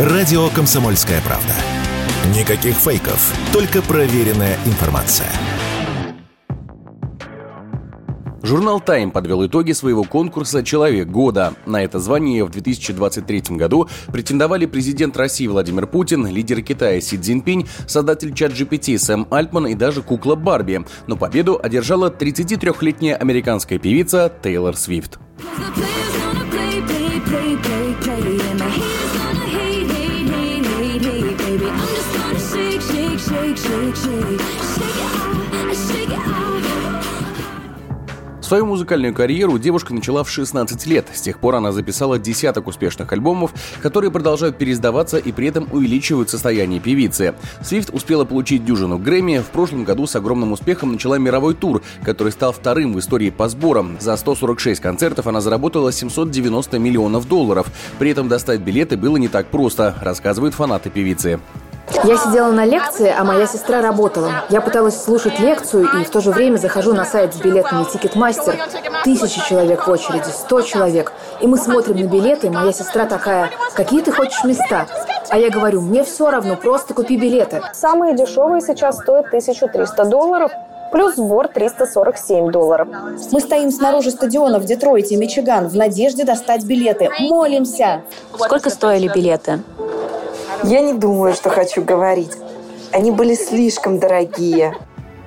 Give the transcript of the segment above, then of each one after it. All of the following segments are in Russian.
Радио «Комсомольская правда». Никаких фейков, только проверенная информация. Журнал «Тайм» подвел итоги своего конкурса «Человек года». На это звание в 2023 году претендовали президент России Владимир Путин, лидер Китая Си Цзиньпинь, создатель чат GPT Сэм Альтман и даже кукла Барби. Но победу одержала 33-летняя американская певица Тейлор Свифт. shake, shake, shake. Свою музыкальную карьеру девушка начала в 16 лет. С тех пор она записала десяток успешных альбомов, которые продолжают переиздаваться и при этом увеличивают состояние певицы. Свифт успела получить дюжину Грэмми, в прошлом году с огромным успехом начала мировой тур, который стал вторым в истории по сборам. За 146 концертов она заработала 790 миллионов долларов. При этом достать билеты было не так просто, рассказывают фанаты певицы. Я сидела на лекции, а моя сестра работала. Я пыталась слушать лекцию и в то же время захожу на сайт с билетами Ticketmaster. Тысячи человек в очереди, сто человек. И мы смотрим на билеты, и моя сестра такая, какие ты хочешь места? А я говорю, мне все равно, просто купи билеты. Самые дешевые сейчас стоят 1300 долларов, плюс сбор 347 долларов. Мы стоим снаружи стадиона в Детройте, Мичиган, в надежде достать билеты. Молимся. Сколько стоили билеты? Я не думаю, что хочу говорить. Они были слишком дорогие.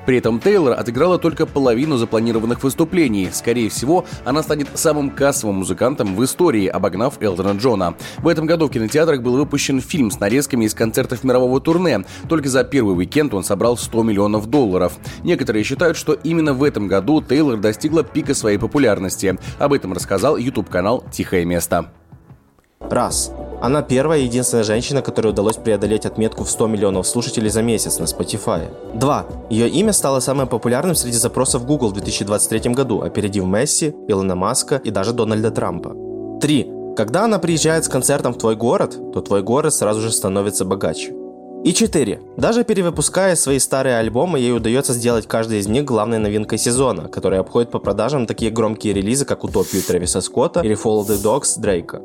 При этом Тейлор отыграла только половину запланированных выступлений. Скорее всего, она станет самым кассовым музыкантом в истории, обогнав Элтона Джона. В этом году в кинотеатрах был выпущен фильм с нарезками из концертов мирового турне. Только за первый уикенд он собрал 100 миллионов долларов. Некоторые считают, что именно в этом году Тейлор достигла пика своей популярности. Об этом рассказал YouTube-канал «Тихое место». Раз. Она первая и единственная женщина, которой удалось преодолеть отметку в 100 миллионов слушателей за месяц на Spotify. 2. Ее имя стало самым популярным среди запросов Google в 2023 году, опередив Месси, Илона Маска и даже Дональда Трампа. 3. Когда она приезжает с концертом в твой город, то твой город сразу же становится богаче. И 4. Даже перевыпуская свои старые альбомы, ей удается сделать каждый из них главной новинкой сезона, которая обходит по продажам такие громкие релизы, как «Утопию» Трэвиса Скотта или «Follow the Dogs» Дрейка.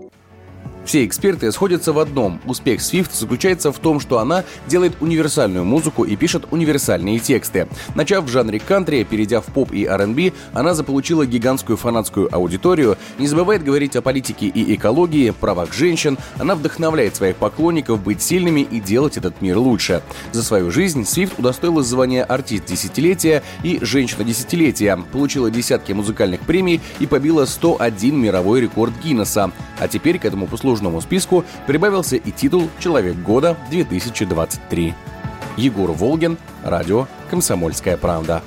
Все эксперты сходятся в одном. Успех Swift заключается в том, что она делает универсальную музыку и пишет универсальные тексты. Начав в жанре кантри, перейдя в поп и R&B, она заполучила гигантскую фанатскую аудиторию, не забывает говорить о политике и экологии, правах женщин, она вдохновляет своих поклонников быть сильными и делать этот мир лучше. За свою жизнь Свифт удостоилась звания артист десятилетия и женщина десятилетия, получила десятки музыкальных премий и побила 101 мировой рекорд Гиннесса. А теперь к этому послужному списку прибавился и титул «Человек года 2023». Егор Волгин, радио «Комсомольская правда».